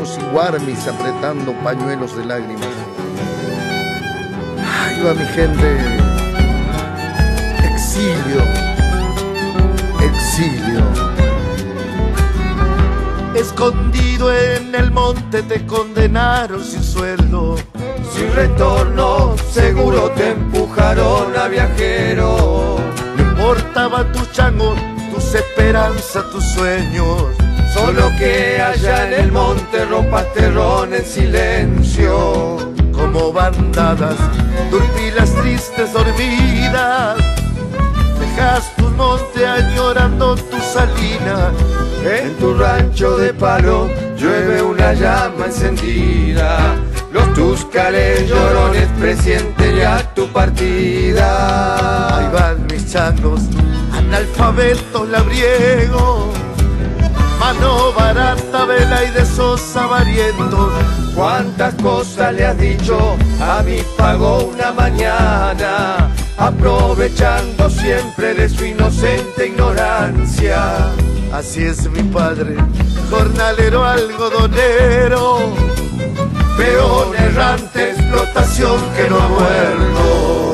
y guarmis apretando pañuelos de lágrimas. Ahí va mi gente, exilio, exilio. Escondido en el monte te condenaron sin sueldo. Sin retorno, seguro te empujaron a viajero. No importaban tus changos, tus esperanzas, tus sueños. Solo que allá en el monte terrón en silencio. Como bandadas, dormilas tristes dormidas. Dejas tu monte añorando tu salina en tu rancho de palo llueve una llama encendida. Los tuscales llorones presienten ya tu partida. Ahí van mis changos, analfabetos labriegos. Mano barata, vela y de sosa varientos. Cuántas cosas le has dicho a mi pago una mañana, aprovechando siempre de su inocente ignorancia Así es mi padre, jornalero algodonero, peón errante, explotación que no ha muerto.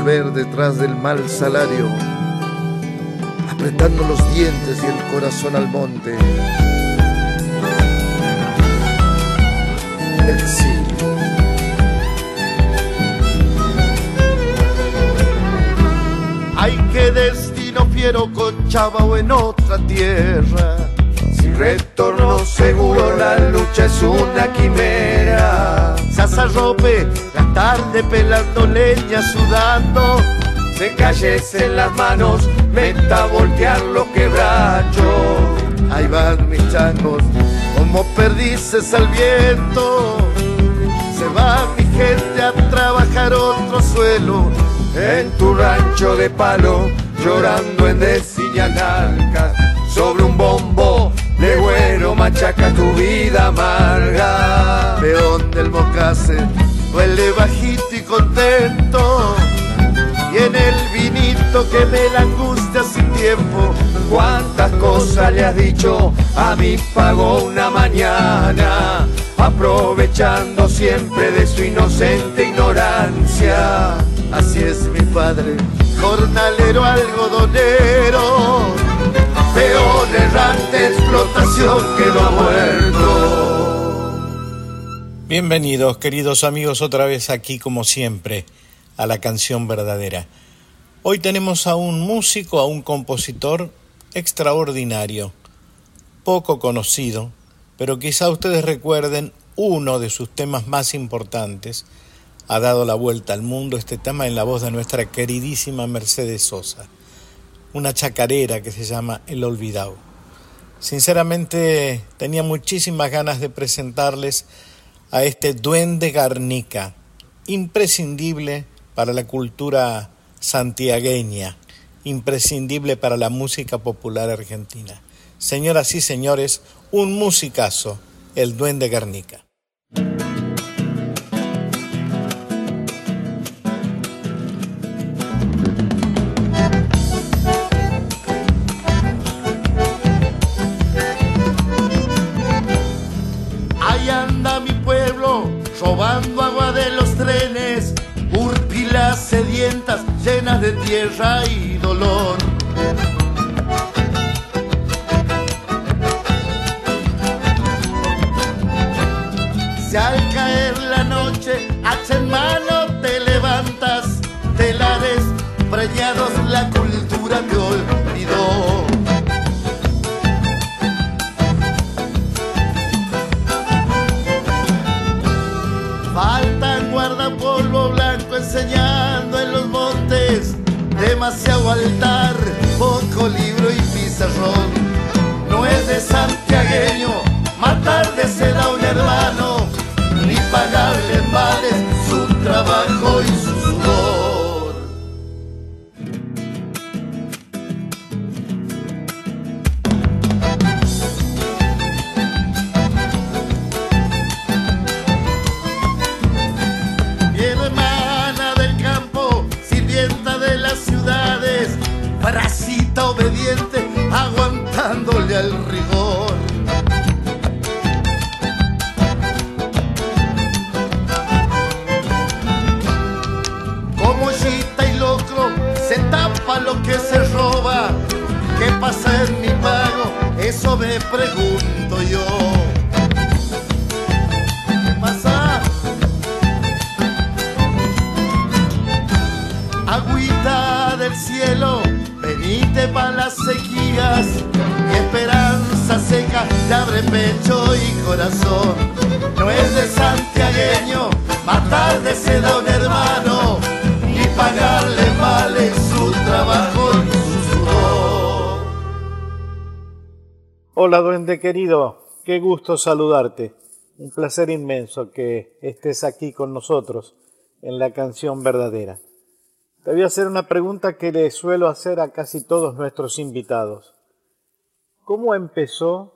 Volver detrás del mal salario, apretando los dientes y el corazón al monte. Ay, qué destino fiero con Chava o en otra tierra. Sin retorno seguro la lucha es una quimera. Se la tarde pelando leña, sudando. Se calles en las manos, meta a voltear lo quebracho. Ahí van mis changos, como perdices al viento. Se va mi gente a trabajar otro suelo en tu rancho de palo, llorando en Narca, sobre un bombo, legüero machaca tu vida amarga. Peón del mocase, huele bajito y contento, y en el vinito que me la angustia sin tiempo. Cuántas cosas le has dicho a mi pago una mañana, aprovechando siempre de su inocente ignorancia. Así es mi padre, jornalero algodonero, peón errante, explotación que ha muerto. Bienvenidos, queridos amigos, otra vez aquí como siempre a la canción verdadera. Hoy tenemos a un músico, a un compositor extraordinario, poco conocido, pero quizá ustedes recuerden uno de sus temas más importantes, ha dado la vuelta al mundo este tema en la voz de nuestra queridísima Mercedes Sosa, una chacarera que se llama El Olvidado. Sinceramente tenía muchísimas ganas de presentarles a este duende garnica, imprescindible para la cultura santiagueña, imprescindible para la música popular argentina. Señoras y señores, un musicazo, el duende garnica. Robando agua de los trenes, urpilas sedientas llenas de tierra y dolor. Si al caer la noche, hacha en mano, te levantas, telares preñados, la cultura te demasiado altar, poco libro y pizarrón. No es de santiagueño matar de seda a un hermano, ni pagarle en su trabajo Eso me pregunto yo. ¿Qué pasa? Agüita del cielo, venite para las sequías. Mi esperanza seca te abre pecho y corazón. No es de santiagueño matar de seda a un hermano y pagarle mal en su trabajo Hola duende querido, qué gusto saludarte. Un placer inmenso que estés aquí con nosotros en la canción verdadera. Te voy a hacer una pregunta que le suelo hacer a casi todos nuestros invitados. ¿Cómo empezó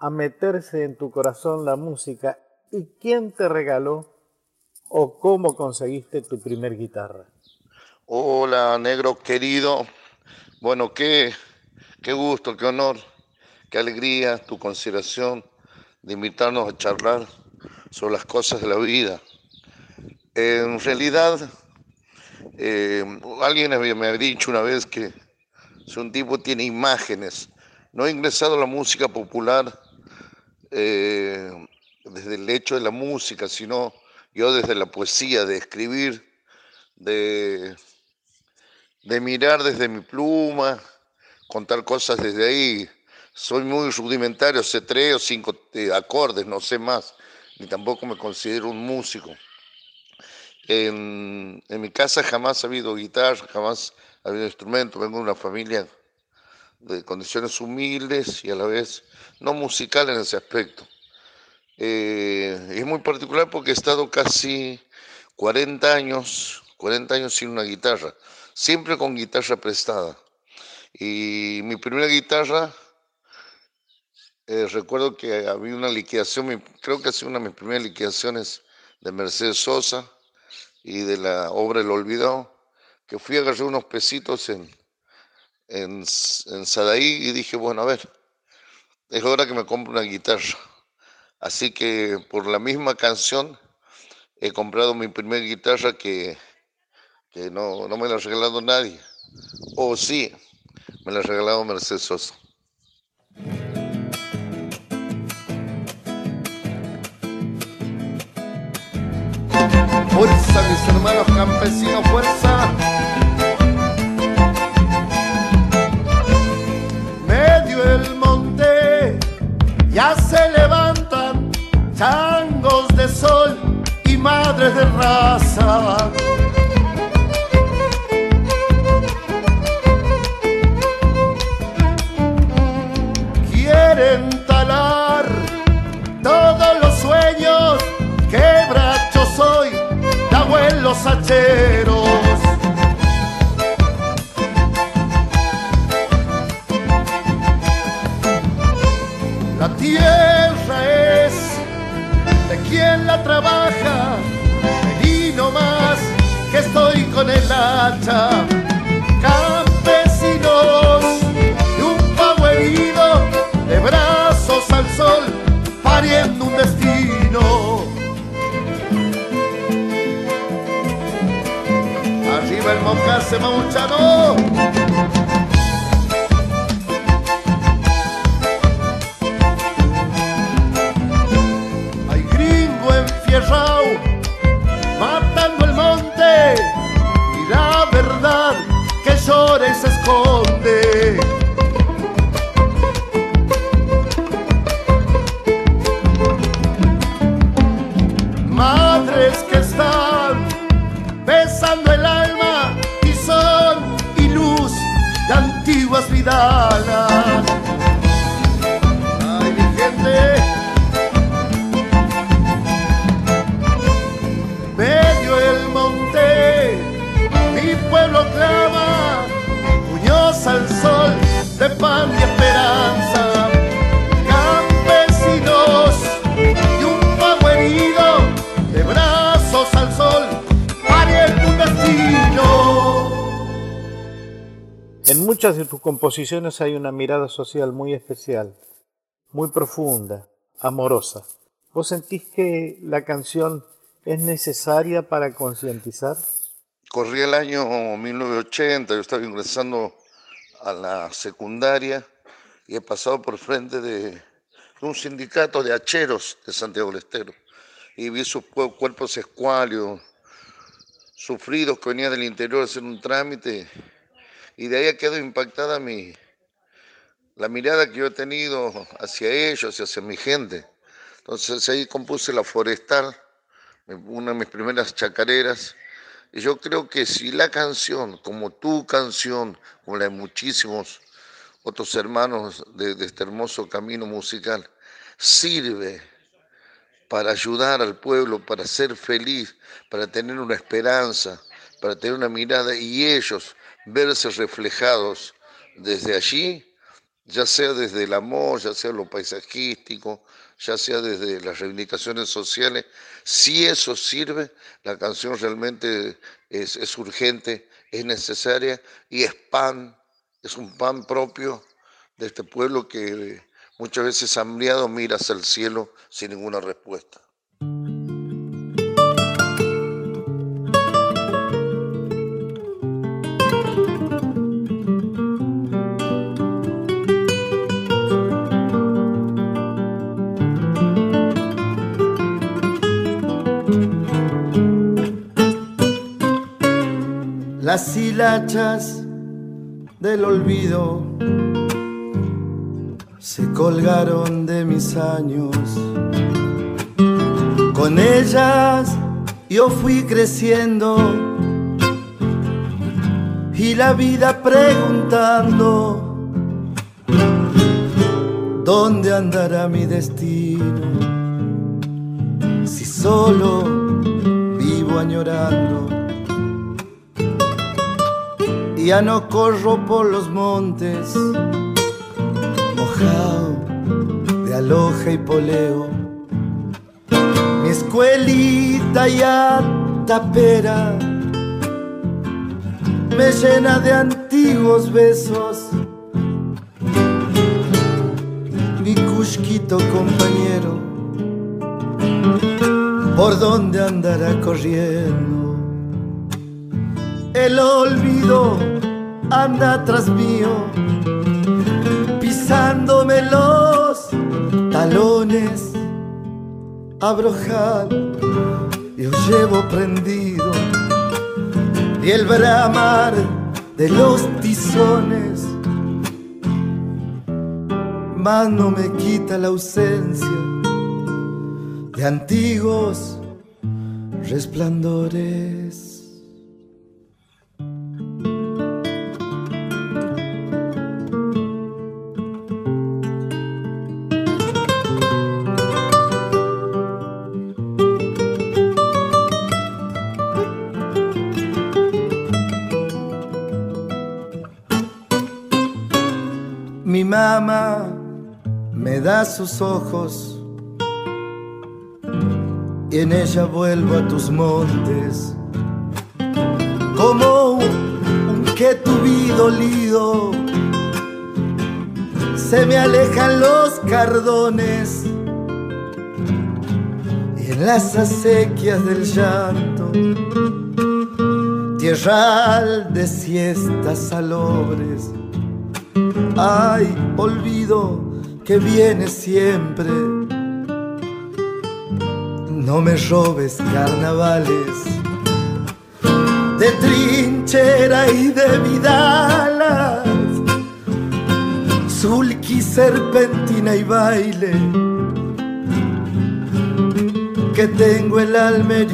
a meterse en tu corazón la música y quién te regaló o cómo conseguiste tu primer guitarra? Hola, negro querido. Bueno, qué, qué gusto, qué honor, qué alegría tu consideración de invitarnos a charlar sobre las cosas de la vida. En realidad, eh, alguien me ha dicho una vez que si un tipo tiene imágenes, no he ingresado a la música popular eh, desde el hecho de la música, sino yo desde la poesía, de escribir, de, de mirar desde mi pluma, contar cosas desde ahí. Soy muy rudimentario, sé tres o cinco eh, acordes, no sé más, ni tampoco me considero un músico. En, en, mi casa jamás ha habido guitarra, jamás ha habido instrumento. Vengo de una familia de condiciones humildes y a la vez no musical en ese aspecto. Eh, es muy particular porque he estado casi 40 años, 40 años sin una guitarra, siempre con guitarra prestada. Y mi primera guitarra, eh, recuerdo que había una liquidación, creo que ha sido una de mis primeras liquidaciones de Mercedes Sosa y de la obra El Olvidado, que fui a agarrar unos pesitos en, en, en Sadaí y dije, bueno, a ver, es hora que me compre una guitarra. Así que por la misma canción he comprado mi primera guitarra que, que no, no, me la ha regalado nadie. O sí, me la ha regalado Mercedes Sosa. Fuerza, mis hermanos campesinos, fuerza. Medio el monte ya se levantan changos de sol y madres de raza. Hacheros. La tierra es de quien la trabaja, vení más que estoy con el hacha. Mocase mauchano. Hay muchas de tus composiciones hay una mirada social muy especial, muy profunda, amorosa. ¿Vos sentís que la canción es necesaria para concientizar? corría el año 1980, yo estaba ingresando a la secundaria y he pasado por frente de un sindicato de hacheros de Santiago del Estero y vi sus cuerpos escuálidos, sufridos que venían del interior a hacer un trámite y de ahí quedó impactada mi, la mirada que yo he tenido hacia ellos hacia mi gente. Entonces ahí compuse La Forestal, una de mis primeras chacareras. Y yo creo que si la canción, como tu canción, como la de muchísimos otros hermanos de este hermoso camino musical, sirve para ayudar al pueblo, para ser feliz, para tener una esperanza, para tener una mirada y ellos verse reflejados desde allí, ya sea desde el amor, ya sea lo paisajístico, ya sea desde las reivindicaciones sociales, si eso sirve, la canción realmente es, urgente, es necesaria y es pan, es un pan propio de este pueblo que Muchas veces hambriado miras al cielo sin ninguna respuesta. Las hilachas del olvido se colgaron de mis años. Con ellas yo fui creciendo y la vida preguntando dónde andará mi destino si solo vivo añorando. Ya no corro por los montes de aloja y poleo. Mi escuelita ya tapera me llena de antiguos besos. Mi cusquito compañero, ¿por dónde andará corriendo? El olvido anda tras mío pisándome los talones. Abrojal, yo llevo prendido y el bramar de los tizones. Más no me quita la ausencia de antiguos resplandores. Sus ojos. Y en ella vuelvo a tus montes. Como un, que vi dolido se me alejan los cardones. Y en las acequias del llanto. Tierral de siestas salobres. Ay, olvido que viene siempre. No me robes carnavales de trinchera y de vidalas, sulky, serpentina y baile. Que tengo el alma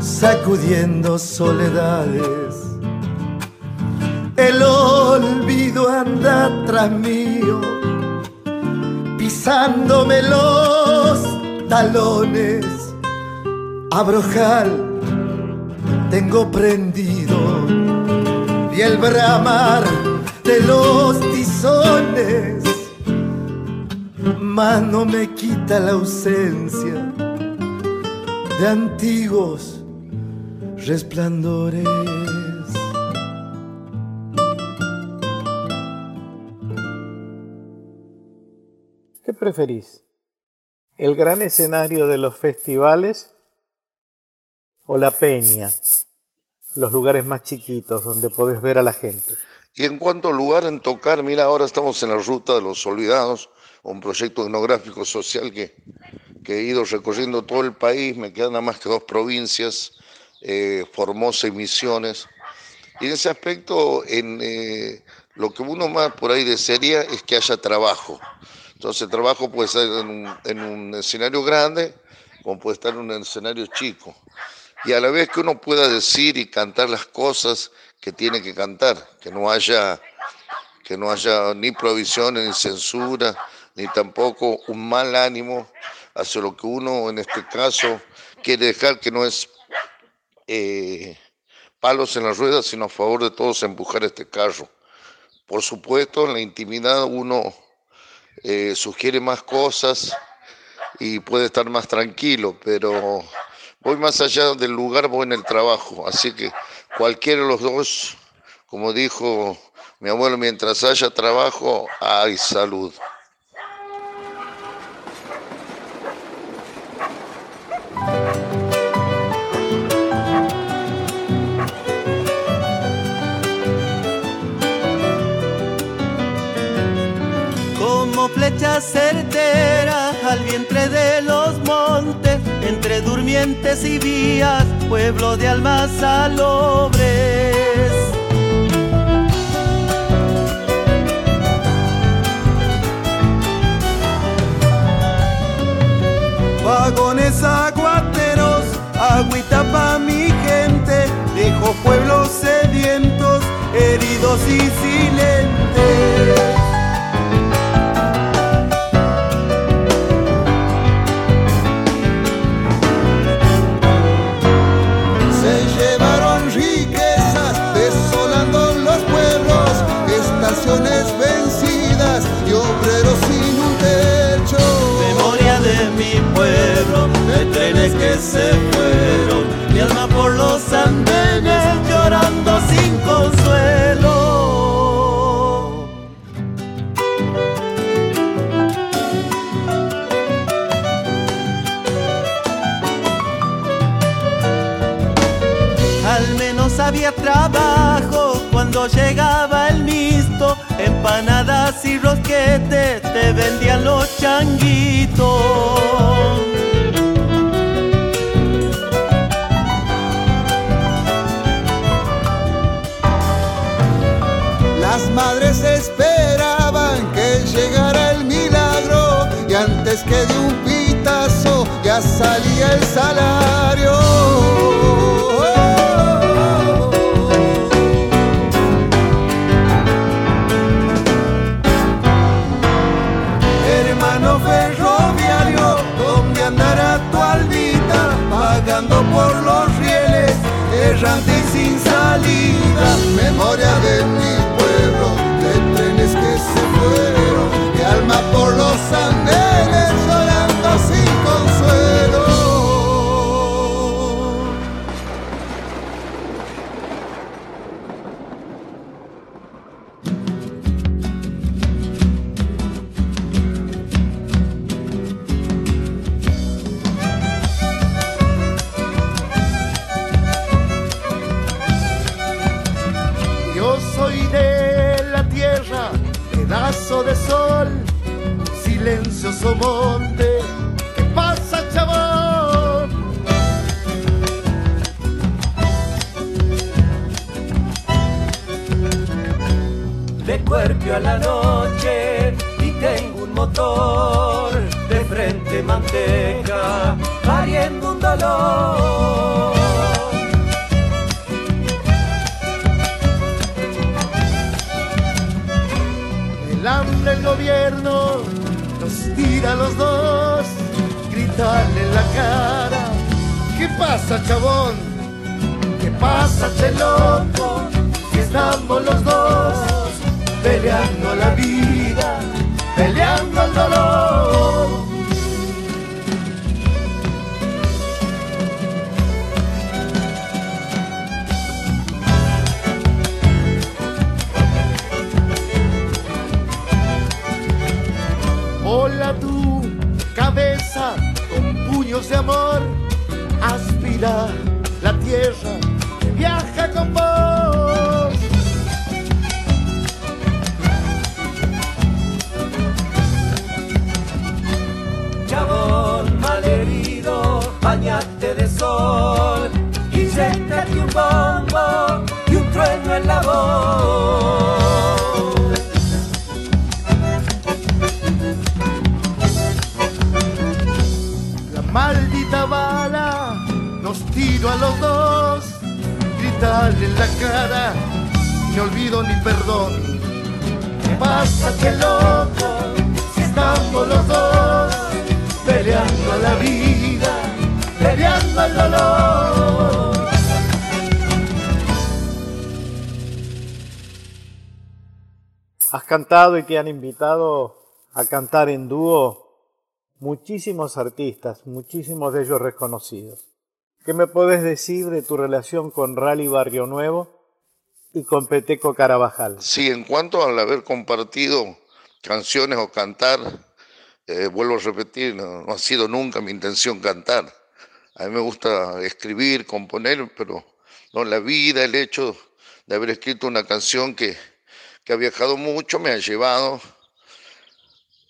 sacudiendo soledades anda tras mío, pisándome los talones. Abrojal tengo prendido y el bramar de los tizones, más no me quita la ausencia de antiguos resplandores. Preferís? ¿El gran escenario de los festivales o la peña, los lugares más chiquitos donde podés ver a la gente. Y en cuanto al lugar en tocar, mira, ahora estamos en la ruta de los olvidados, un proyecto etnográfico social que, he ido recorriendo todo el país, me quedan nada más que dos provincias, eh, Formosa y Misiones. Y en ese aspecto, en, eh, lo que uno más por ahí desearía es que haya trabajo. Entonces el trabajo puede ser en un, en un escenario grande, como puede estar en un escenario chico. Y a la vez que uno pueda decir y cantar las cosas que tiene que cantar, que no haya, que no haya ni provisiones, ni censura, ni tampoco un mal ánimo hacia lo que uno en este caso quiere dejar, que no es eh, palos en las ruedas, sino a favor de todos empujar este carro. Por supuesto, en la intimidad uno eh, sugiere más cosas y puede estar más tranquilo, pero voy más allá del lugar, voy en el trabajo. Así que cualquiera de los dos, como dijo mi abuelo, mientras haya trabajo, hay salud. Flecha certera al vientre de los montes, entre durmientes y vías, pueblo de almas salobres. Vagones aguateros, agüita pa' mi gente, dejo pueblos sedientos, heridos y silentes. Al menos había trabajo cuando llegaba el misto, empanadas y rosquetes te vendían los changuitos. Pitazo ya salía el salario. Hermano ferroviario, ¿dónde andará tu albita? Pagando por los rieles, errante y sin salida. Memoria de mi pueblo, de trenes que se fueron, de alma por los andenes, monte. ¿Qué pasa, chabón? de cuerpo a la noche y tengo un motor de frente manteca pariendo un dolor. El hambre, el gobierno, a los dos. Gritarle en la cara. ¿Qué pasa, chabón? ¿Qué pasa, che loco? Si estamos los dos peleando la vida, peleando el dolor. tu cabeza con puños de amor. Aspira la tierra viaja con vos. Chabón malherido, bañate de sol, y inyectate un bol. En la cara, ni olvido ni perdón. ¿Qué pasa que loco si estamos los dos peleando la vida, peleando el dolor? Has cantado y te han invitado a cantar en dúo muchísimos artistas, muchísimos de ellos reconocidos. ¿Qué me puedes decir de tu relación con Rally Barrio Nuevo y con Peteco Carabajal? Sí, en cuanto al haber compartido canciones o cantar, eh, vuelvo a repetir, no, ha sido nunca mi intención cantar. A mí me gusta escribir, componer, pero no la vida, el hecho de haber escrito una canción que, que ha viajado mucho me ha llevado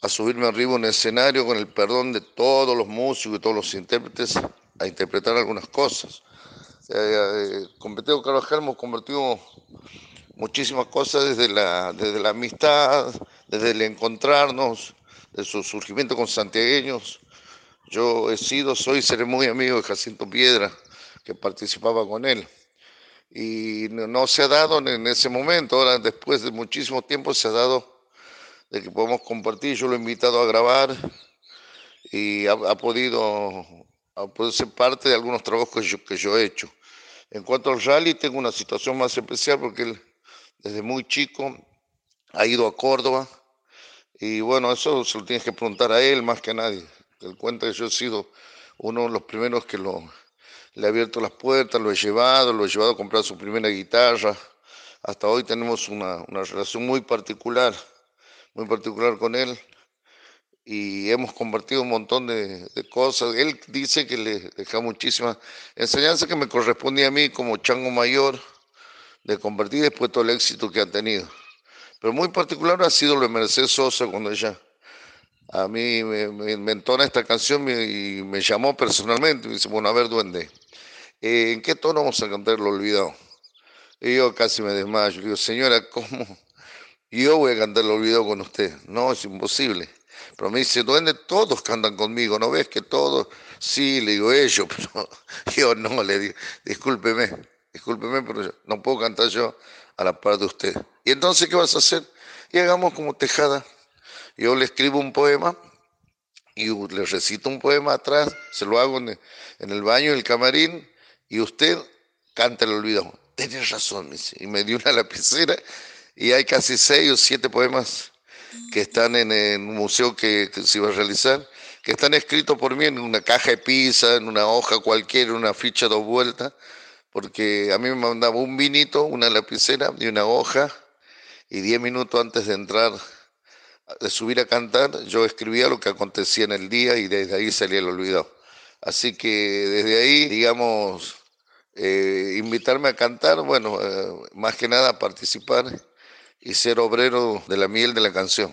a subirme arriba a un escenario con el perdón de todos los músicos y todos los intérpretes a interpretar algunas cosas. Eh, eh, con Peteo Carvajal hemos convertido muchísimas cosas desde la, desde la amistad, desde el encontrarnos, de su surgimiento con santiagueños. Yo he sido, soy, seré muy amigo de Jacinto Piedra, que participaba con él. Y no, no se ha dado en ese momento, ahora después de muchísimo tiempo se ha dado de que podemos compartir. Yo lo he invitado a grabar y ha, podido, ser parte de algunos trabajos que yo, que yo he hecho. En cuanto al rally, tengo una situación más especial porque él desde muy chico ha ido a Córdoba y bueno, eso se lo tienes que preguntar a él más que a nadie. Él cuenta que yo he sido uno de los primeros que le ha abierto las puertas, lo he llevado, lo he llevado a comprar su primera guitarra. Hasta hoy tenemos una, una relación muy particular muy particular con él y hemos compartido un montón de, cosas. Él dice que le deja muchísimas enseñanzas que me correspondía a mí como chango mayor de compartir después todo el éxito que ha tenido. Pero muy particular ha sido lo de Mercedes Sosa cuando ella a mí me, entona esta canción y me llamó personalmente me dice, bueno, a ver, duende, eh, ¿en qué tono vamos a cantar Lo Olvidado? Y yo casi me desmayo. Le digo, señora, ¿cómo? yo voy a cantar el olvido con usted. No, es imposible. Pero me dice, duende, todos cantan conmigo, ¿no ves que todos? Sí, le digo ellos, pero yo no, le digo, discúlpeme, discúlpeme, pero no puedo cantar yo a la par de usted. Y entonces, ¿qué vas a hacer? Y hagamos como tejada. Yo le escribo un poema y le recito un poema atrás, se lo hago en el baño, en el camarín, y usted canta el olvido. Tienes razón, y me dio una lapicera y hay casi seis o siete poemas que están en, un museo que, se iba a realizar, que están escritos por mí en una caja de pizza, en una hoja cualquiera, una ficha dos vueltas, porque a mí me mandaba un vinito, una lapicera y una hoja, y diez minutos antes de entrar, de subir a cantar, yo escribía lo que acontecía en el día y desde ahí salía el olvido. Así que desde ahí, digamos, eh, invitarme a cantar, bueno, eh, más que nada a participar y ser obrero de la miel de la canción.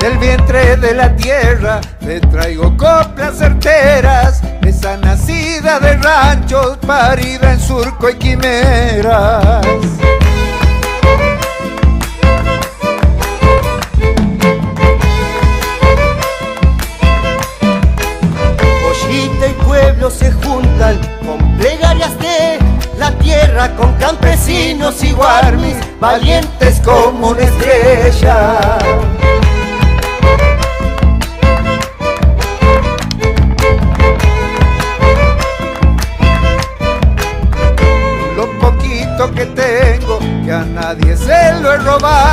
El vientre de la tierra te traigo coplas certeras, esa nacida de ranchos, parida en surco y quimeras. Se juntan con plegarias de la tierra, con campesinos y guarmis, valientes como una. Lo poquito que tengo, que a nadie se lo he robado.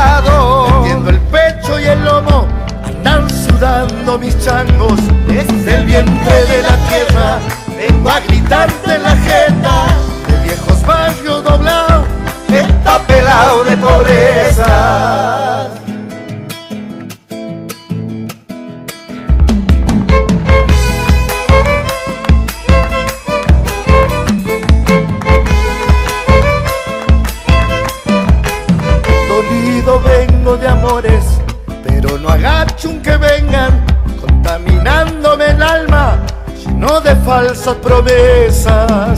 nossa promessa.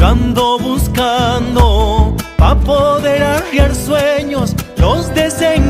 Yo ando buscando pa' poder arriar sueños, los desengaños.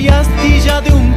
soy astilla de un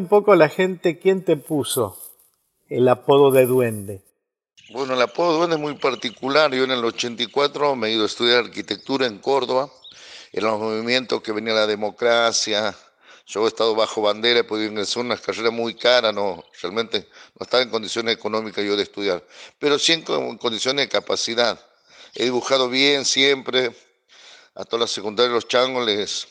poco a la gente quién te puso el apodo de duende. Bueno, el apodo de duende es muy particular. Yo en el 84 me he ido a estudiar arquitectura en Córdoba, en los movimientos que venía la democracia. Yo he estado bajo bandera, he podido ingresar a una carrera muy cara, no, realmente no estaba en condiciones económicas yo de estudiar, pero sí en condiciones de capacidad. He dibujado bien siempre, a todas las secundarias los changos les,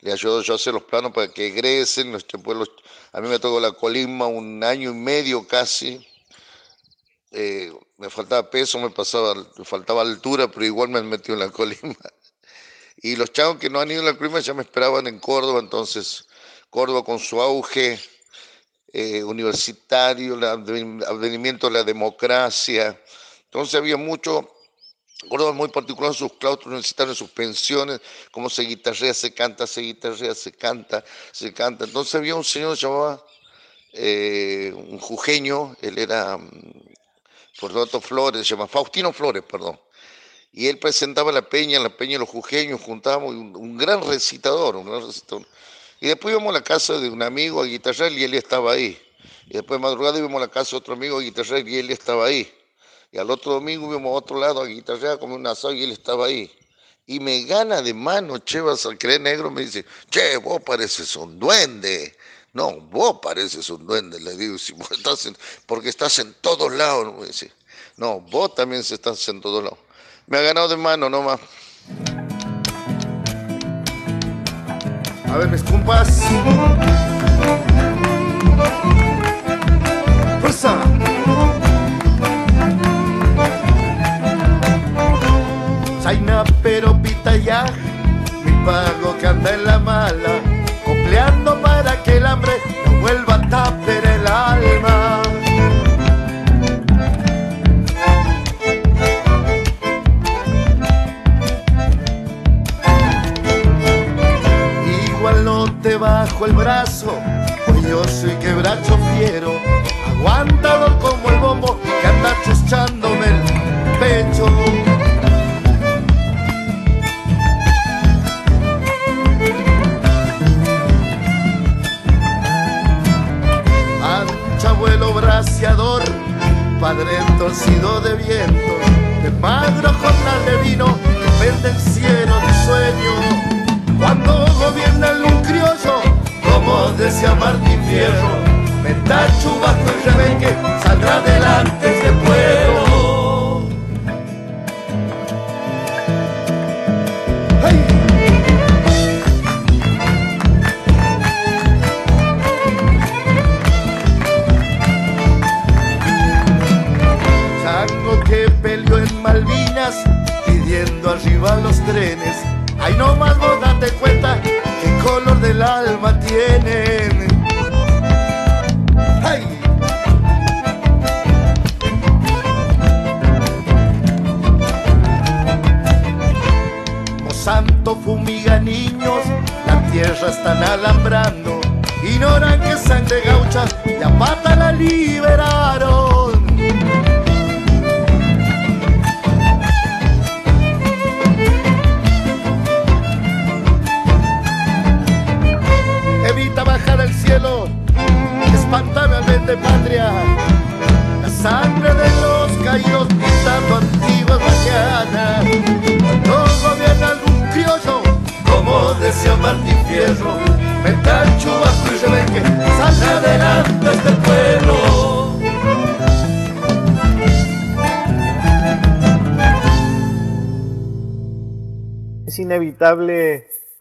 le ayudo yo a hacer los planos para que egresen. Los pueblos, a mí me tocó la colimba un año y medio casi. Eh, me faltaba peso, me, pasaba, me faltaba altura, pero igual me han metido en la colimba. Y los chavos que no han ido a la colimba ya me esperaban en Córdoba, entonces Córdoba con su auge eh, universitario, el advenimiento de la democracia. Entonces había mucho Córdoba es muy particular en sus claustros universitarios, en sus pensiones, cómo se guitarrea, se canta, se guitarrea, se canta, se canta. Entonces había un señor que se llamaba, eh, un jujeño, él era Fortunato mm, Flores, se llama Faustino Flores, perdón. Y él presentaba la peña, la peña de los jujeños, juntábamos, un, un gran recitador, un gran recitador. Y después íbamos a la casa de un amigo a guitarrear y él estaba ahí. Y después de madrugada íbamos a la casa de otro amigo a guitarrear y él estaba ahí. Y al otro domingo fuimos a otro lado a guitarrear, como un asado y él estaba ahí. Y me gana de mano, che, vas a creer negro, me dice, che, vos pareces un duende. No, vos pareces un duende, le digo, si vos estás porque estás en todos lados, me dice. No, vos también estás en todos lados. Me ha ganado de mano nomás. A ver, mis compas. Fuerza. Zaina pero pita ya, mi pago que anda en la mala, copleando para que el hambre no vuelva a taper el alma. Igual no te bajo el brazo, pues yo soy quebracho fiero, aguantador como el bombo que anda chuchándome el pecho.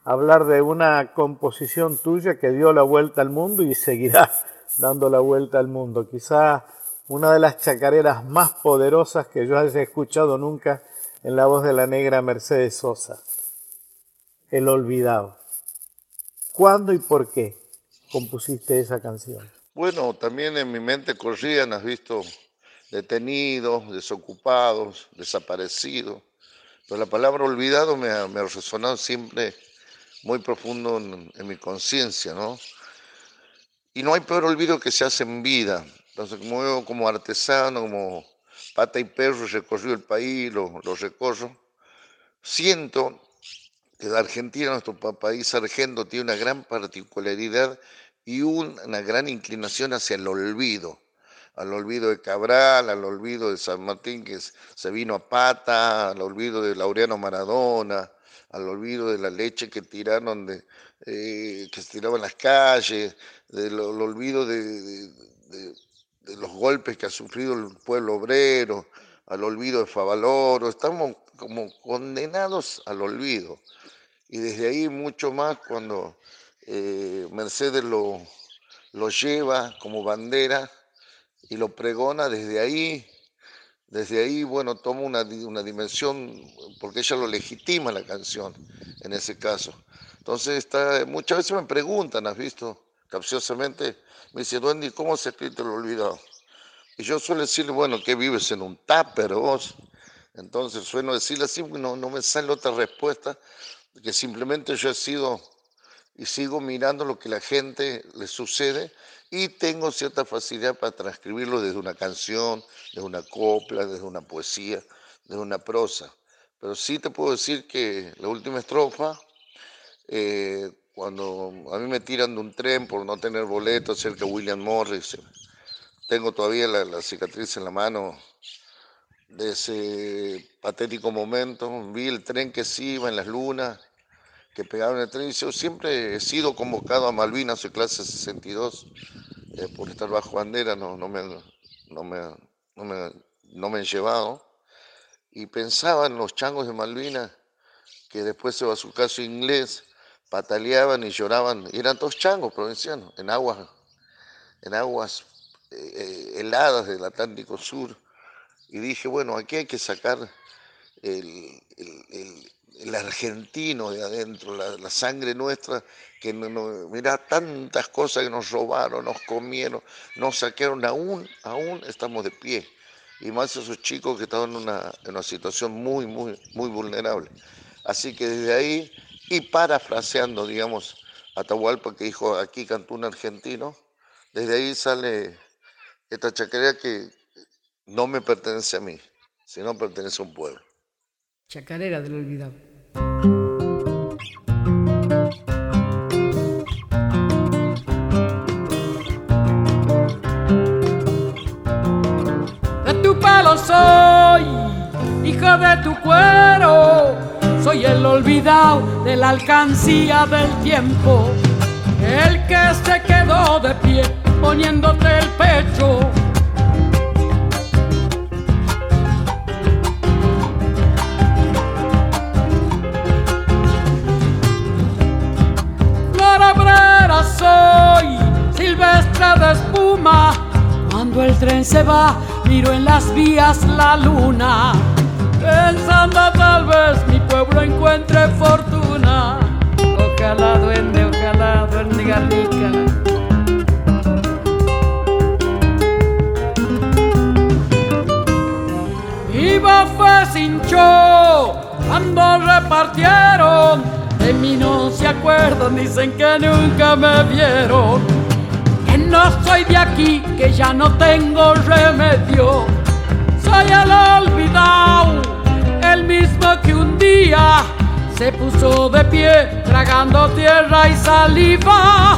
Hablar de una composición tuya que dio la vuelta al mundo y seguirá dando la vuelta al mundo. Quizá una de las chacareras más poderosas que yo haya escuchado nunca en la voz de la negra Mercedes Sosa. El olvidado. ¿Cuándo y por qué compusiste esa canción? Bueno, también en mi mente corrían, has visto, detenidos, desocupados, desaparecidos. Pero la palabra olvidado me ha, resonado siempre muy profundo en, mi conciencia, ¿no? Y no hay peor olvido que se hace en vida. Entonces, como yo como artesano, como pata y perro, recorrí el país, lo, lo recorro, siento que la Argentina, nuestro pa- país argento, tiene una gran particularidad y un- una gran inclinación hacia el olvido. Al olvido de Cabral, al olvido de San Martín, que se vino a pata, al olvido de Laureano Maradona, al olvido de la leche que tiraron, de, eh, que se tiraba en las calles, del ol- olvido de los golpes que ha sufrido el pueblo obrero, al olvido de Favaloro. Estamos como condenados al olvido. Y desde ahí mucho más cuando eh, Mercedes lo, lo lleva como bandera y lo pregona desde ahí, desde ahí, bueno, toma una, una dimensión, porque ella lo legitima la canción, en ese caso. Entonces, está, muchas veces me preguntan, ¿has visto? Capciosamente, me dice, Duende, ¿y ¿cómo se ha escrito el olvidado? Y yo suelo decirle, bueno, que vives en un tupper vos. Entonces suelo decirle así, no, no me sale otra respuesta, que simplemente yo he sido y sigo mirando lo que la gente le sucede y tengo cierta facilidad para transcribirlo desde una canción, desde una copla, desde una poesía, desde una prosa. Pero sí te puedo decir que la última estrofa, eh, cuando a mí me tiran de un tren por no tener boleto cerca de William Morris, tengo todavía la, la cicatriz en la mano de ese patético momento, vi el tren que se iba en las lunas, que pegaban el tren, yo siempre he sido convocado a Malvinas, soy clase 62, eh, por estar bajo bandera, no, no, me, no, me, no, me, no me han llevado, y pensaba en los changos de Malvinas, que después se va a su caso inglés, pataleaban y lloraban, eran todos changos provincianos, en aguas, en aguas eh, heladas del Atlántico Sur, y dije, bueno, aquí hay que sacar el, argentino de adentro, la, sangre nuestra, que no, mira tantas cosas que nos robaron, nos comieron, nos saquearon, aún, aún estamos de pie. Y más esos chicos que estaban en una, en una situación muy, muy, muy vulnerable. Así que desde ahí, y parafraseando, digamos, Atahualpa que dijo, aquí cantó un argentino, desde ahí sale esta chacarera que, no me pertenece a mí, sino pertenece a un pueblo. Chacarera del olvidado. De tu pelo soy, hijo de tu cuero, soy el olvidado de la alcancía del tiempo, el que se quedó de pie poniéndote el pecho Cuando el tren se va, miro en las vías la luna. Pensando tal vez mi pueblo encuentre fortuna. Ojalá duende, ojalá duende garnica. Iba fue sin cuando repartieron de mí no se acuerdan, dicen que nunca me vieron. No soy de aquí, que ya no tengo remedio. Soy el olvidado, el mismo que un día se puso de pie, tragando tierra y saliva.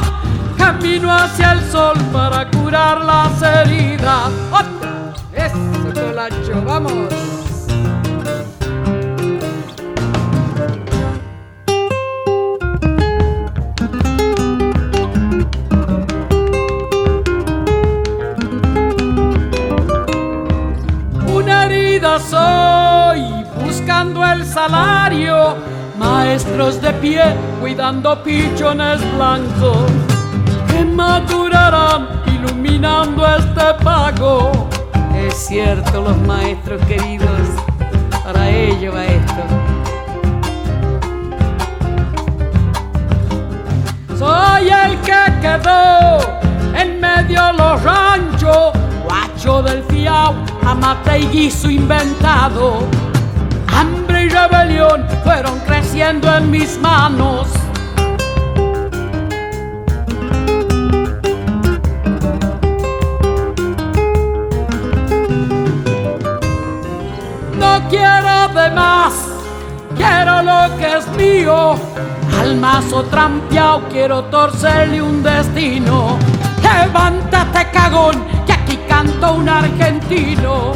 Camino hacia el sol para curar las heridas. Eso, colacho, vamos. Soy, buscando el salario, maestros de pie, cuidando pichones blancos, que madurarán iluminando este pago. Es cierto, los maestros queridos, para ello va esto. Soy el que quedó en medio de los ranchos, del fiao amate y guiso inventado. Hambre y rebelión fueron creciendo en mis manos. No quiero de más, quiero lo que es mío. Al mazo trampeado quiero torcerle un destino. Levántate, cagón canto un argentino.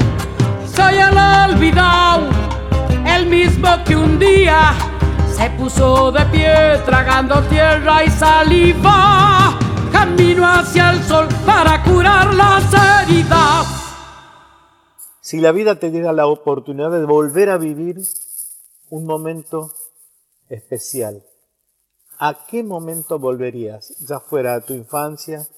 Soy el olvidado, el mismo que un día se puso de pie tragando tierra y saliva. Camino hacia el sol para curar las heridas. Si la vida te diera la oportunidad de volver a vivir un momento especial, ¿a qué momento volverías? Ya fuera a tu infancia,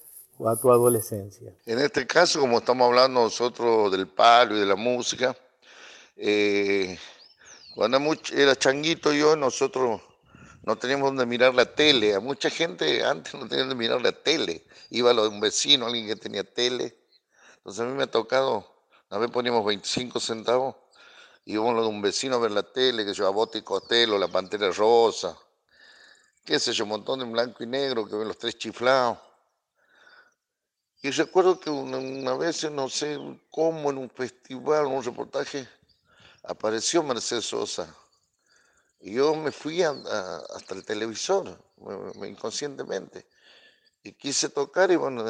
a tu adolescencia? En este caso, como estamos hablando nosotros del palo y de la música, eh, cuando era changuito yo, nosotros no teníamos donde mirar la tele. Mucha gente antes no tenía donde mirar la tele. Iba a lo de un vecino, alguien que tenía tele. Entonces a mí me ha tocado, a vez poníamos 25 centavos, íbamos a lo de un vecino a ver la tele, que yo a Bote y Cotelo, La Pantera Rosa, qué sé yo, un montón de blanco y negro, que ven los tres chiflados. Y recuerdo que una, vez, no sé cómo, en un festival, un reportaje, apareció Mercedes Sosa. Y yo me fui hasta el televisor, inconscientemente. Y quise tocar y bueno,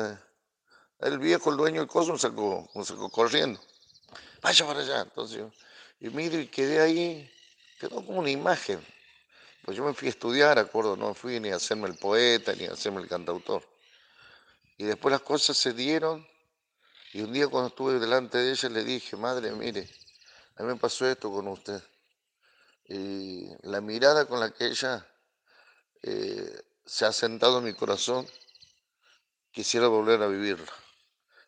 el viejo, el dueño del coso, me sacó, me sacó corriendo. vaya para allá. Entonces y miro y quedé ahí, quedó como una imagen. Pues yo me fui a estudiar, acuerdo, no fui ni a hacerme el poeta, ni a hacerme el cantautor. Y después las cosas se dieron, y un día cuando estuve delante de ella le dije, madre, mire, a mí me pasó esto con usted. Y la mirada con la que ella eh, se ha sentado en mi corazón, quisiera volver a vivirla.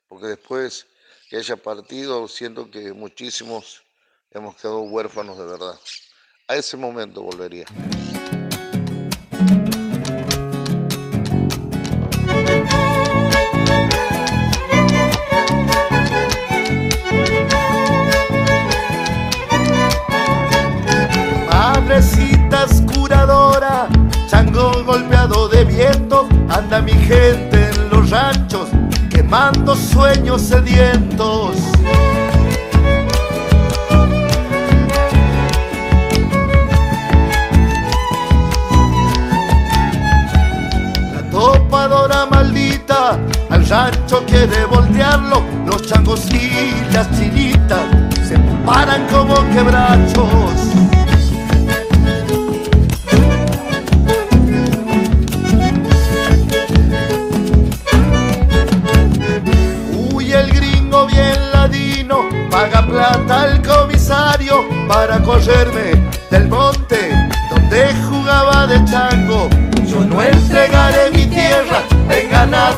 Porque después que haya partido, siento que muchísimos hemos quedado huérfanos de verdad. A ese momento volvería. Golpeado de viento, anda mi gente en los ranchos, quemando sueños sedientos. La topadora maldita al rancho quiere voltearlo, los changos y las chinitas se paran como quebrachos. Al comisario para correrme del monte donde jugaba de chango. Yo no entregaré mi tierra, vengan a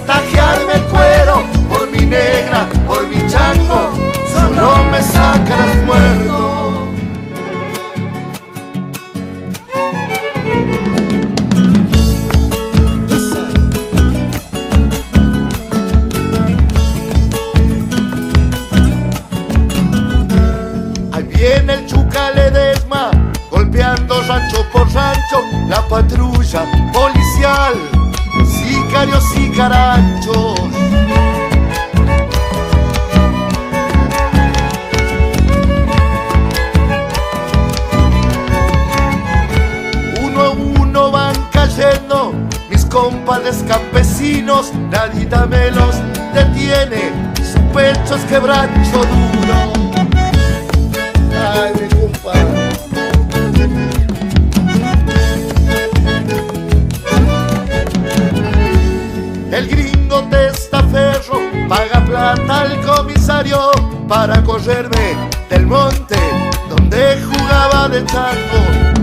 por rancho, la patrulla policial, sicarios y carachos. Uno a uno van cayendo mis compadres campesinos, nadie me los detiene, su pecho es duro. Para correrme del monte donde jugaba de chango.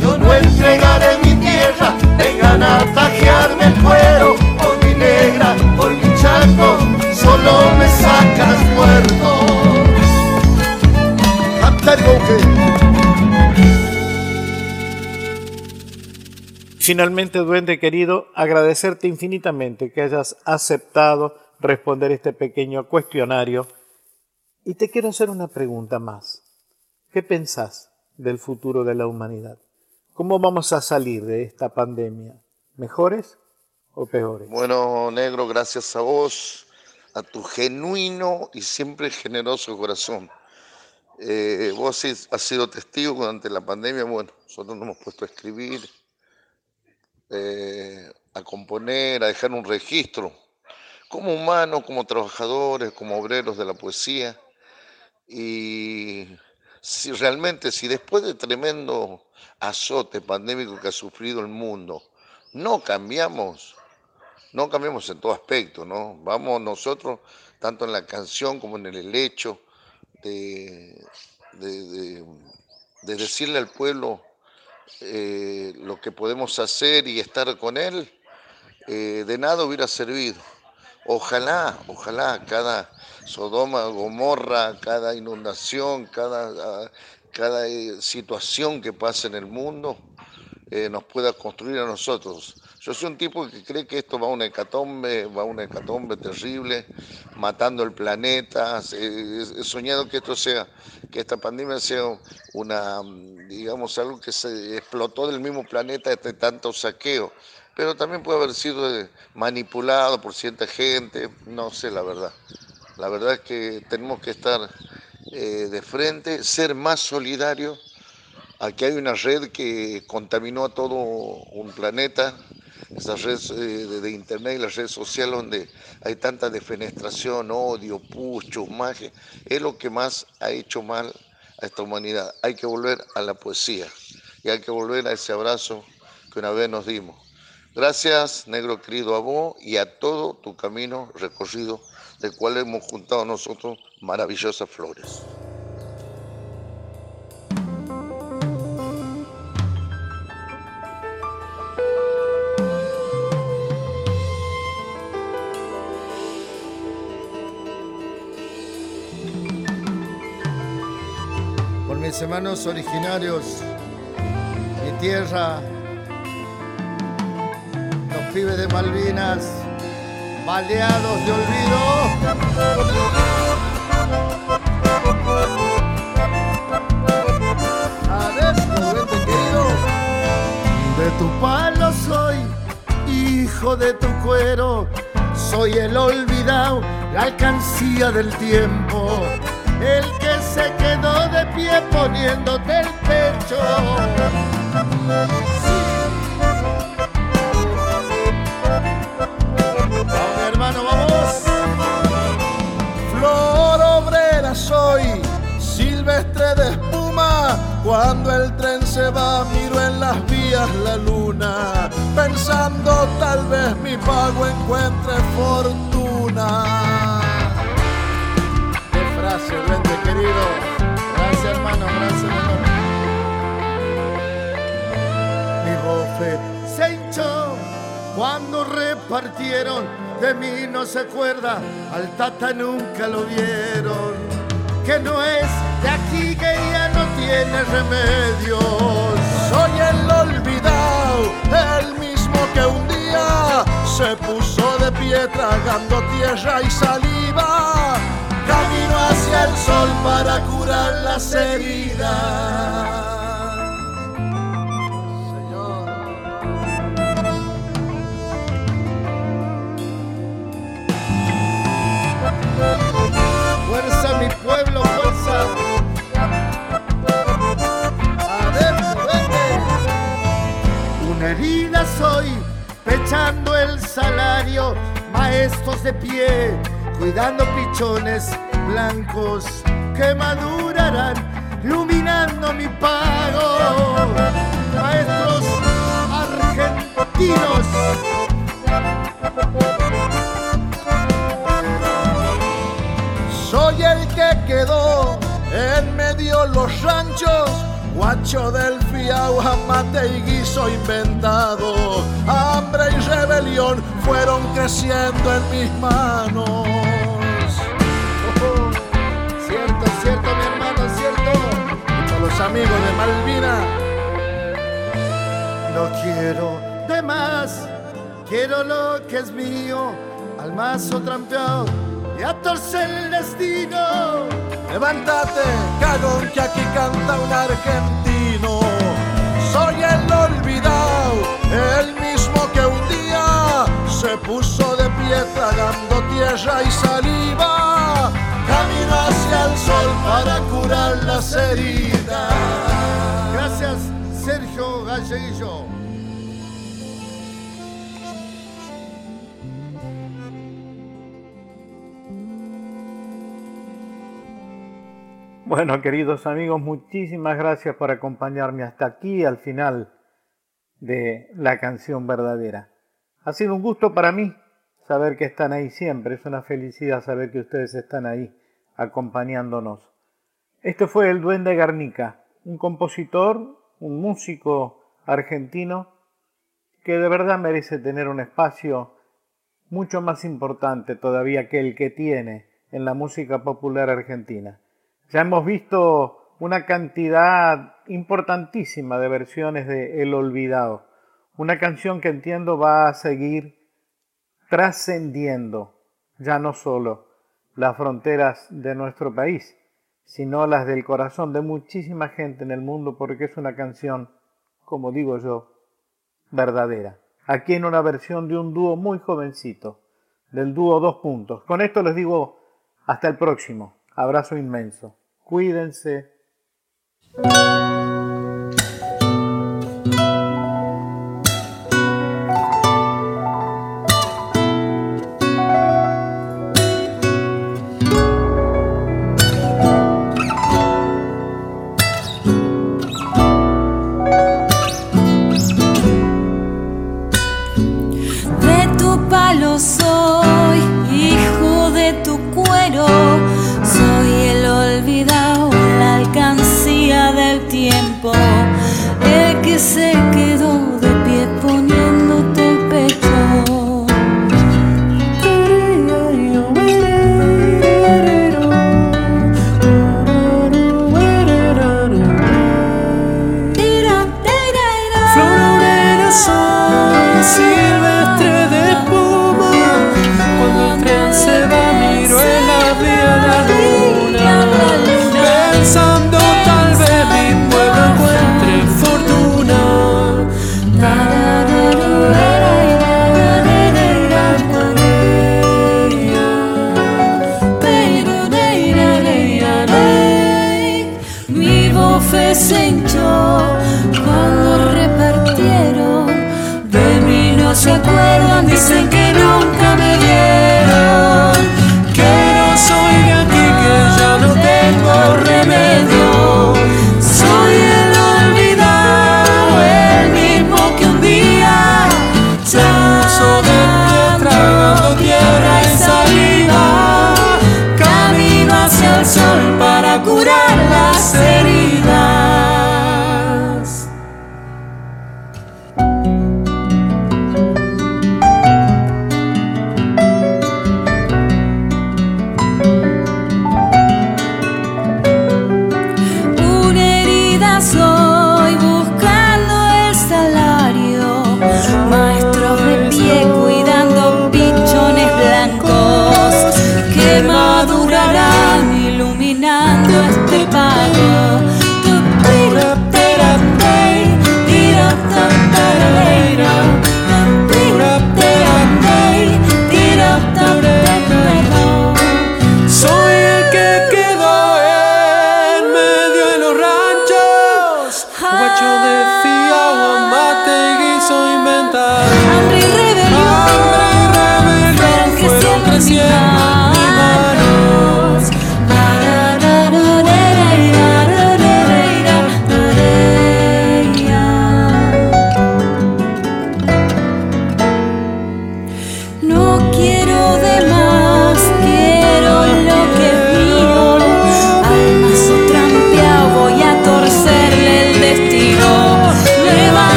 Yo no entregaré mi tierra, vengan a tajearme el cuero por mi negra, por mi chango, solo me sacas muerto. Finalmente, duende querido, agradecerte infinitamente que hayas aceptado responder este pequeño cuestionario. Y te quiero hacer una pregunta más. ¿Qué pensás del futuro de la humanidad? ¿Cómo vamos a salir de esta pandemia? ¿Mejores o peores? Bueno, negro, gracias a vos, a tu genuino y siempre generoso corazón. Eh, vos has sido testigo durante la pandemia. Bueno, nosotros nos hemos puesto a escribir, eh, a componer, a dejar un registro, como humanos, como trabajadores, como obreros de la poesía. Y si realmente, si después de tremendo azote pandémico que ha sufrido el mundo, no cambiamos, no cambiamos en todo aspecto, ¿no? Vamos nosotros, tanto en la canción como en el hecho, de, de- de- de decirle al pueblo eh, lo que podemos hacer y estar con él, eh, de nada hubiera servido. Ojalá, ojalá cada Sodoma, Gomorra, cada inundación, cada, ah, cada eh, situación que pasa en el mundo eh, nos pueda construir a nosotros. Yo soy un tipo que cree que esto va a una hecatombe, va a una hecatombe terrible, matando el planeta. Eh, He soñado que esto sea, que esta pandemia sea una, mm, digamos, algo que se explotó del mismo planeta de tanto saqueo. Pero también puede haber sido eh, manipulado por cierta gente, no sé la verdad. La verdad es que tenemos que estar eh, de frente, ser más solidarios Aquí hay una red que contaminó a todo un planeta esas redes eh, de, internet y las redes sociales donde hay tanta defenestración, odio, pucho, magia, es lo que más ha hecho mal a esta humanidad. Hay que volver a la poesía y hay que volver a ese abrazo que una vez nos dimos. Gracias, negro querido a vos y a todo tu camino recorrido, del cual hemos juntado nosotros maravillosas flores. Por mis hermanos originarios, mi tierra, pibes de Malvinas, baleados de olvido. Adentro, querido. De tu palo soy, hijo de tu cuero, soy el olvidado, la alcancía del tiempo, el que se quedó de pie poniéndote el pecho. Cuando el tren se va, miro en las vías la luna, pensando tal vez mi pago encuentre fortuna. Qué frase, querido. Gracias hermano, gracias hermano. Mi bofe se hinchó cuando repartieron de mí no se acuerda, al tata nunca lo vieron que no es tiene. Soy el olvidado, el mismo que un día se puso de pie tragando tierra y saliva. Camino hacia el sol para curar las heridas. El salario, maestros de pie, cuidando pichones blancos que madurarán, iluminando mi pago. Maestros argentinos. Soy el que quedó en medio los ranchos Guacho del fiao, mate y guiso inventado, hambre y rebelión fueron creciendo en mis manos. cierto, cierto, mi hermano, cierto. Para los amigos de Malvina. No quiero de más, quiero lo que es mío, al mazo trampeado y a torcer el destino. Levántate, cagón, que aquí canta un argentino. El olvidado, el mismo que un día se puso de pie tragando tierra y saliva. Camino hacia el sol para curar las heridas. Gracias, Sergio Galleguillo. Bueno, queridos amigos, muchísimas gracias por acompañarme hasta aquí, al final de la canción verdadera. Ha sido un gusto para mí saber que están ahí siempre, es una felicidad saber que ustedes están ahí acompañándonos. Este fue el Duende Garnica, un compositor, un músico argentino que de verdad merece tener un espacio mucho más importante todavía que el que tiene en la música popular argentina. Ya hemos visto una cantidad importantísima de versiones de El Olvidado, una canción que entiendo va a seguir trascendiendo ya no solo las fronteras de nuestro país, sino las del corazón de muchísima gente en el mundo, porque es una canción, como digo yo, verdadera. Aquí en una versión de un dúo muy jovencito, del dúo Dos Puntos. Con esto les digo hasta el próximo. Abrazo inmenso. Cuídense.